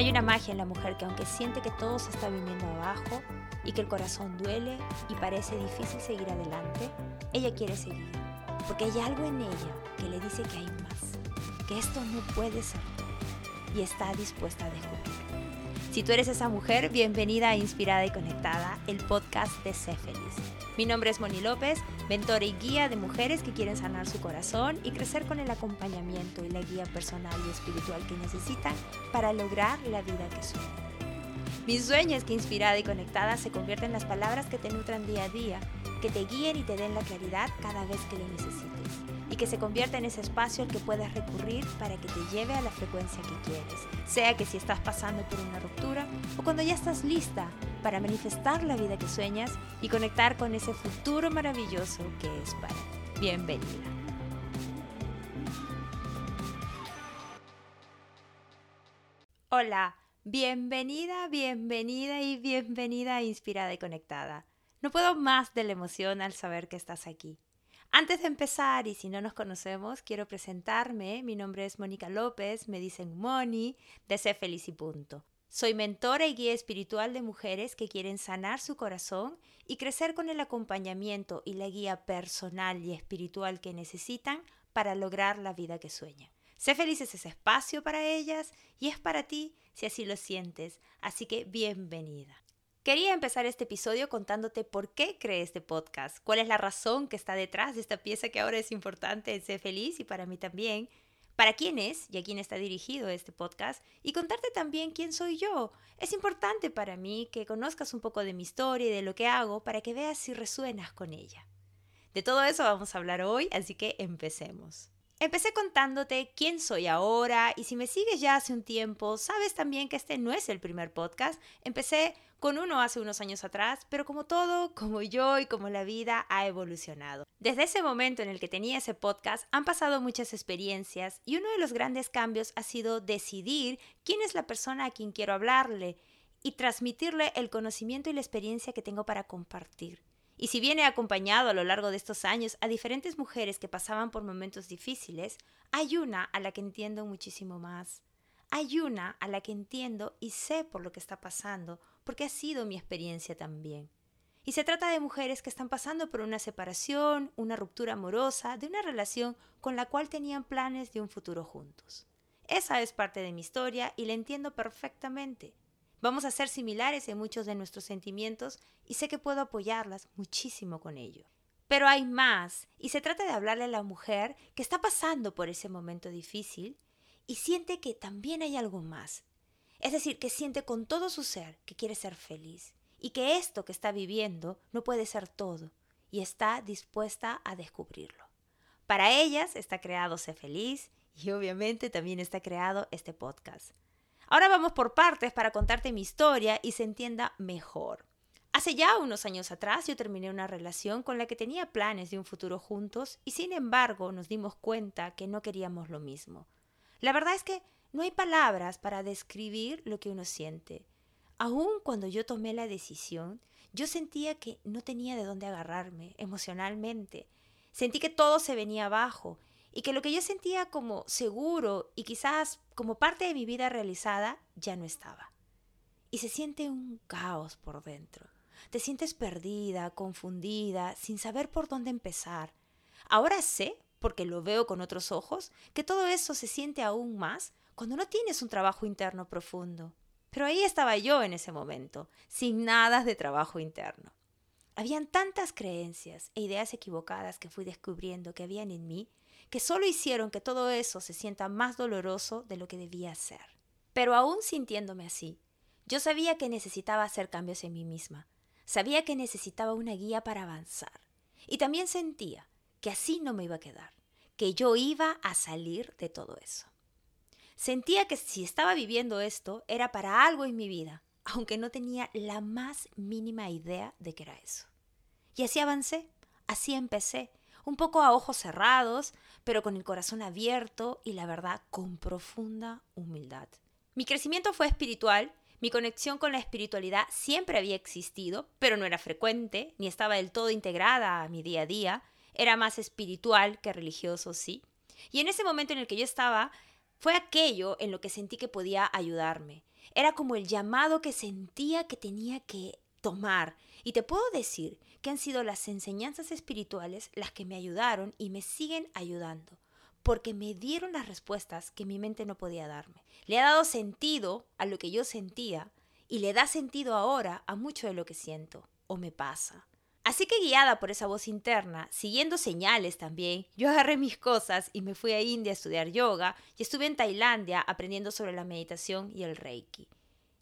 Hay una magia en la mujer que aunque siente que todo se está viniendo abajo y que el corazón duele y parece difícil seguir adelante, ella quiere seguir. Porque hay algo en ella que le dice que hay más, que esto no puede ser y está dispuesta a descubrirlo. Si tú eres esa mujer, bienvenida a Inspirada y Conectada, el podcast de Sé. Mi nombre es Moni López, mentora y guía de mujeres que quieren sanar su corazón y crecer con el acompañamiento y la guía personal y espiritual que necesitan para lograr la vida que sueñan. Mi sueño es que Inspirada y Conectada se convierta en las palabras que te nutran día a día, que te guíen y te den la claridad cada vez que lo necesites y que se convierta en ese espacio al que puedas recurrir para que te lleve a la frecuencia que quieres. Sea que si estás pasando por una ruptura o cuando ya estás lista para manifestar la vida que sueñas y conectar con ese futuro maravilloso que es para ti. Bienvenida. Hola, bienvenida, bienvenida y bienvenida a Inspirada y Conectada. No puedo más de la emoción al saber que estás aquí. Antes de empezar, y si no nos conocemos, quiero presentarme. Mi nombre es Mónica López, me dicen Moni, de Sé Feliz y Punto. Soy mentora y guía espiritual de mujeres que quieren sanar su corazón y crecer con el acompañamiento y la guía personal y espiritual que necesitan para lograr la vida que sueñan. Sé feliz es ese espacio para ellas y es para ti si así lo sientes, así que bienvenida. Quería empezar este episodio contándote por qué creé este podcast, cuál es la razón que está detrás de esta pieza que ahora es importante en Ser Feliz y para mí también, para quién es y a quién está dirigido este podcast y contarte también quién soy yo. Es importante para mí que conozcas un poco de mi historia y de lo que hago para que veas si resuenas con ella. De todo eso vamos a hablar hoy, así que empecemos. Empecé contándote quién soy ahora y si me sigues ya hace un tiempo, sabes también que este no es el primer podcast. Empecé con uno hace unos años atrás, pero como todo, como yo y como la vida ha evolucionado. Desde ese momento en el que tenía ese podcast han pasado muchas experiencias y uno de los grandes cambios ha sido decidir quién es la persona a quien quiero hablarle y transmitirle el conocimiento y la experiencia que tengo para compartir. Y si viene acompañado a lo largo de estos años a diferentes mujeres que pasaban por momentos difíciles, hay una a la que entiendo muchísimo más. Hay una a la que entiendo y sé por lo que está pasando, porque ha sido mi experiencia también. Y se trata de mujeres que están pasando por una separación, una ruptura amorosa, de una relación con la cual tenían planes de un futuro juntos. Esa es parte de mi historia y la entiendo perfectamente. Vamos a ser similares en muchos de nuestros sentimientos y sé que puedo apoyarlas muchísimo con ello. Pero hay más, y se trata de hablarle a la mujer que está pasando por ese momento difícil y siente que también hay algo más. Es decir, que siente con todo su ser que quiere ser feliz y que esto que está viviendo no puede ser todo y está dispuesta a descubrirlo. Para ellas está creado Ser Feliz y obviamente también está creado este podcast. Ahora vamos por partes para contarte mi historia y se entienda mejor. Hace ya unos años atrás yo terminé una relación con la que tenía planes de un futuro juntos y sin embargo nos dimos cuenta que no queríamos lo mismo. La verdad es que no hay palabras para describir lo que uno siente. Aún cuando yo tomé la decisión, yo sentía que no tenía de dónde agarrarme emocionalmente. Sentí que todo se venía abajo y que lo que yo sentía como seguro y quizás como parte de mi vida realizada ya no estaba. Y se siente un caos por dentro. Te sientes perdida, confundida, sin saber por dónde empezar. Ahora sé, porque lo veo con otros ojos, que todo eso se siente aún más cuando no tienes un trabajo interno profundo. Pero ahí estaba yo en ese momento, sin nada de trabajo interno. Habían tantas creencias e ideas equivocadas que fui descubriendo que habían en mí que solo hicieron que todo eso se sienta más doloroso de lo que debía ser. Pero aún sintiéndome así, yo sabía que necesitaba hacer cambios en mí misma, sabía que necesitaba una guía para avanzar, y también sentía que así no me iba a quedar, que yo iba a salir de todo eso. Sentía que si estaba viviendo esto era para algo en mi vida, aunque no tenía la más mínima idea de que era eso. Y así avancé, así empecé, un poco a ojos cerrados, pero con el corazón abierto y la verdad con profunda humildad. Mi crecimiento fue espiritual, mi conexión con la espiritualidad siempre había existido, pero no era frecuente, ni estaba del todo integrada a mi día a día, era más espiritual que religioso, sí. Y en ese momento en el que yo estaba, fue aquello en lo que sentí que podía ayudarme. Era como el llamado que sentía que tenía que tomar. Y te puedo decir que han sido las enseñanzas espirituales las que me ayudaron y me siguen ayudando, porque me dieron las respuestas que mi mente no podía darme. Le ha dado sentido a lo que yo sentía y le da sentido ahora a mucho de lo que siento o me pasa. Así que guiada por esa voz interna, siguiendo señales también, yo agarré mis cosas y me fui a India a estudiar yoga y estuve en Tailandia aprendiendo sobre la meditación y el reiki.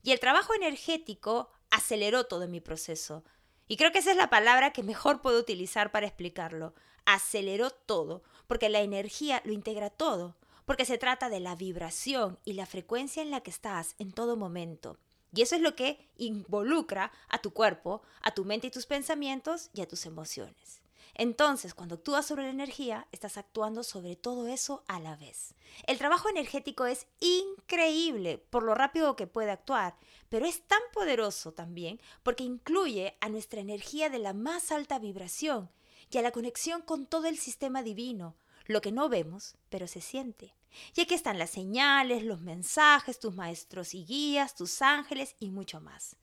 Y el trabajo energético aceleró todo mi proceso. Y creo que esa es la palabra que mejor puedo utilizar para explicarlo. Aceleró todo, porque la energía lo integra todo, porque se trata de la vibración y la frecuencia en la que estás en todo momento. Y eso es lo que involucra a tu cuerpo, a tu mente y tus pensamientos y a tus emociones. Entonces, cuando actúas sobre la energía, estás actuando sobre todo eso a la vez. El trabajo energético es increíble por lo rápido que puede actuar, pero es tan poderoso también porque incluye a nuestra energía de la más alta vibración y a la conexión con todo el sistema divino, lo que no vemos, pero se siente. Y aquí están las señales, los mensajes, tus maestros y guías, tus ángeles y mucho más.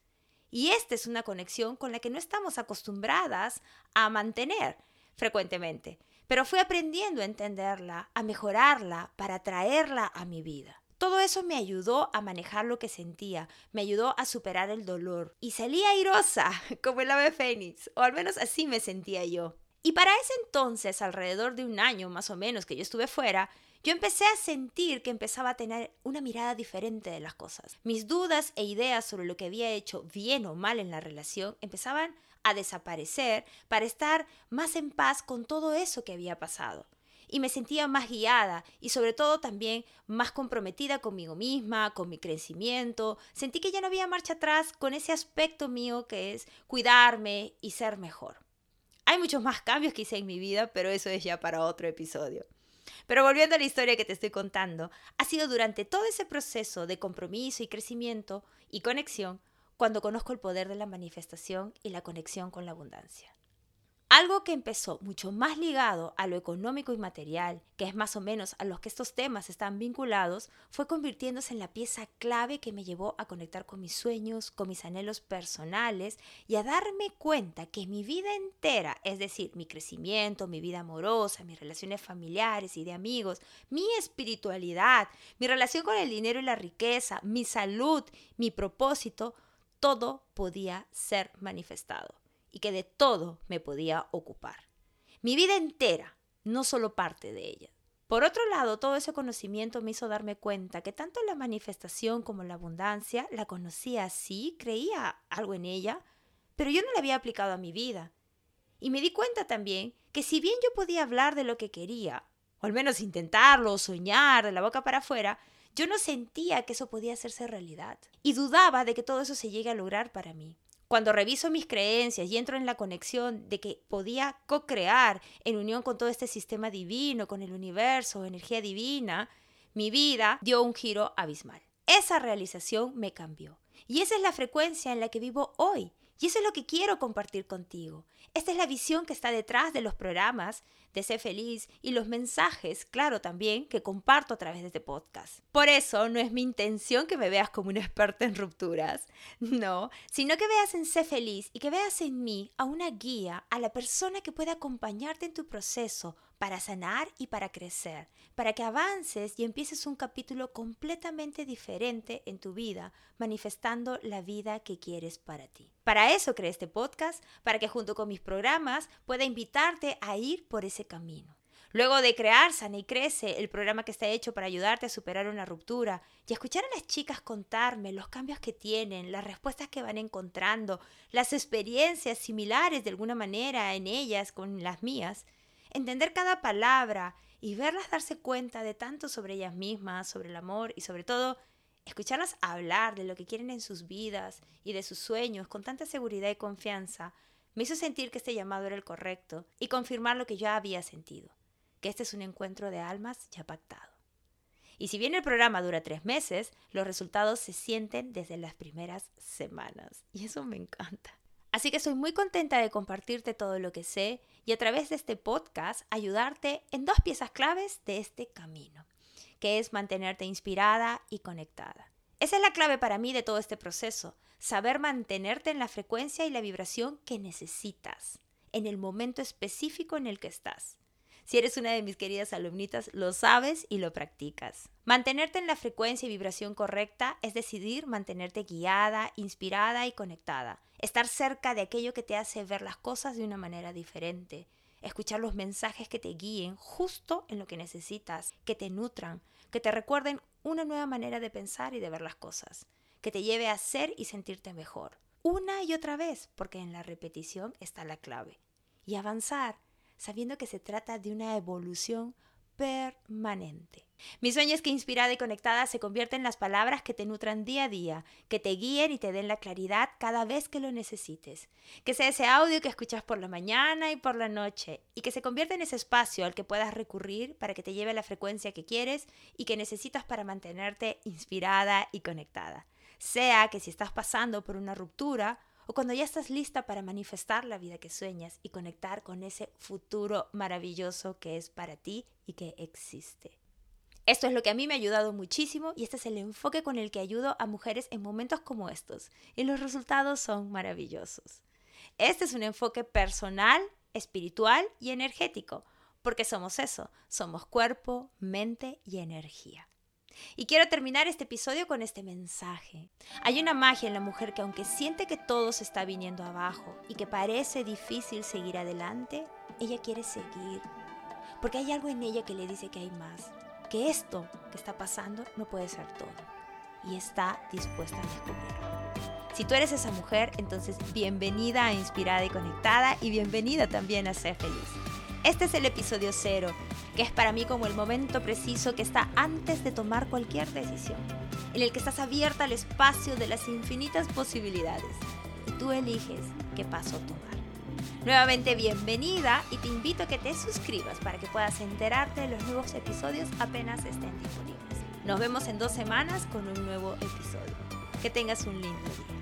Y esta es una conexión con la que no estamos acostumbradas a mantener frecuentemente, pero fui aprendiendo a entenderla, a mejorarla, para traerla a mi vida. Todo eso me ayudó a manejar lo que sentía, me ayudó a superar el dolor y salí airosa, como el ave fénix, o al menos así me sentía yo. Y para ese entonces, alrededor de un año más o menos que yo estuve fuera, yo empecé a sentir que empezaba a tener una mirada diferente de las cosas. Mis dudas e ideas sobre lo que había hecho bien o mal en la relación empezaban a desaparecer para estar más en paz con todo eso que había pasado. Y me sentía más guiada y sobre todo también más comprometida conmigo misma, con mi crecimiento. Sentí que ya no había marcha atrás con ese aspecto mío que es cuidarme y ser mejor. Hay muchos más cambios que hice en mi vida, pero eso es ya para otro episodio. Pero volviendo a la historia que te estoy contando, ha sido durante todo ese proceso de compromiso y crecimiento y conexión cuando conozco el poder de la manifestación y la conexión con la abundancia. Algo que empezó mucho más ligado a lo económico y material, que es más o menos a los que estos temas están vinculados, fue convirtiéndose en la pieza clave que me llevó a conectar con mis sueños, con mis anhelos personales y a darme cuenta que mi vida entera, es decir, mi crecimiento, mi vida amorosa, mis relaciones familiares y de amigos, mi espiritualidad, mi relación con el dinero y la riqueza, mi salud, mi propósito, todo podía ser manifestado y que de todo me podía ocupar. Mi vida entera, no solo parte de ella. Por otro lado, todo ese conocimiento me hizo darme cuenta que tanto la manifestación como la abundancia la conocía así, creía algo en ella, pero yo no la había aplicado a mi vida. Y me di cuenta también que si bien yo podía hablar de lo que quería, o al menos intentarlo, o soñar de la boca para afuera, yo no sentía que eso podía hacerse realidad. Y dudaba de que todo eso se llegue a lograr para mí. Cuando reviso mis creencias y entro en la conexión de que podía co-crear en unión con todo este sistema divino, con el universo, energía divina, mi vida dio un giro abismal. Esa realización me cambió. Y esa es la frecuencia en la que vivo hoy. Y eso es lo que quiero compartir contigo. Esta es la visión que está detrás de los programas de Sé Feliz y los mensajes, claro, también, que comparto a través de este podcast. Por eso no es mi intención que me veas como una experta en rupturas, no, sino que veas en Sé Feliz y que veas en mí a una guía, a la persona que puede acompañarte en tu proceso para sanar y para crecer, para que avances y empieces un capítulo completamente diferente en tu vida, manifestando la vida que quieres para ti. Para eso creé este podcast, para que junto con mis programas pueda invitarte a ir por ese camino. Luego de crear Sana y Crece, el programa que está hecho para ayudarte a superar una ruptura y escuchar a las chicas contarme los cambios que tienen, las respuestas que van encontrando, las experiencias similares de alguna manera en ellas con las mías, entender cada palabra y verlas darse cuenta de tanto sobre ellas mismas, sobre el amor y sobre todo escucharlas hablar de lo que quieren en sus vidas y de sus sueños con tanta seguridad y confianza, me hizo sentir que este llamado era el correcto y confirmar lo que ya había sentido, que este es un encuentro de almas ya pactado. Y si bien el programa dura tres meses, los resultados se sienten desde las primeras semanas. Y eso me encanta. Así que soy muy contenta de compartirte todo lo que sé y a través de este podcast ayudarte en dos piezas claves de este camino, que es mantenerte inspirada y conectada. Esa es la clave para mí de todo este proceso, saber mantenerte en la frecuencia y la vibración que necesitas, en el momento específico en el que estás. Si eres una de mis queridas alumnitas, lo sabes y lo practicas. Mantenerte en la frecuencia y vibración correcta es decidir mantenerte guiada, inspirada y conectada. Estar cerca de aquello que te hace ver las cosas de una manera diferente. Escuchar los mensajes que te guíen justo en lo que necesitas, que te nutran, que te recuerden una nueva manera de pensar y de ver las cosas, que te lleve a ser y sentirte mejor. Una y otra vez, porque en la repetición está la clave. Y avanzar sabiendo que se trata de una evolución permanente. Mi sueño es que inspirada y conectada se convierta en las palabras que te nutran día a día, que te guíen y te den la claridad cada vez que lo necesites. Que sea ese audio que escuchas por la mañana y por la noche y que se convierta en ese espacio al que puedas recurrir para que te lleve a la frecuencia que quieres y que necesitas para mantenerte inspirada y conectada. Sea que si estás pasando por una ruptura o cuando ya estás lista para manifestar la vida que sueñas y conectar con ese futuro maravilloso que es para ti y que existe. Esto es lo que a mí me ha ayudado muchísimo y este es el enfoque con el que ayudo a mujeres en momentos como estos y los resultados son maravillosos. Este es un enfoque personal, espiritual y energético, porque somos eso, somos cuerpo, mente y energía. Y quiero terminar este episodio con este mensaje. Hay una magia en la mujer que aunque siente que todo se está viniendo abajo y que parece difícil seguir adelante, ella quiere seguir. Porque hay algo en ella que le dice que hay más, que esto que está pasando no puede ser todo. Y está dispuesta a descubrirlo. Si tú eres esa mujer, entonces bienvenida a Inspirada y Conectada y bienvenida también a Ser Feliz. Este es el episodio cero que es para mí como el momento preciso que está antes de tomar cualquier decisión, en el que estás abierta al espacio de las infinitas posibilidades y tú eliges qué paso tomar. Nuevamente bienvenida y te invito a que te suscribas para que puedas enterarte de los nuevos episodios apenas estén disponibles. Nos vemos en dos semanas con un nuevo episodio. Que tengas un lindo día.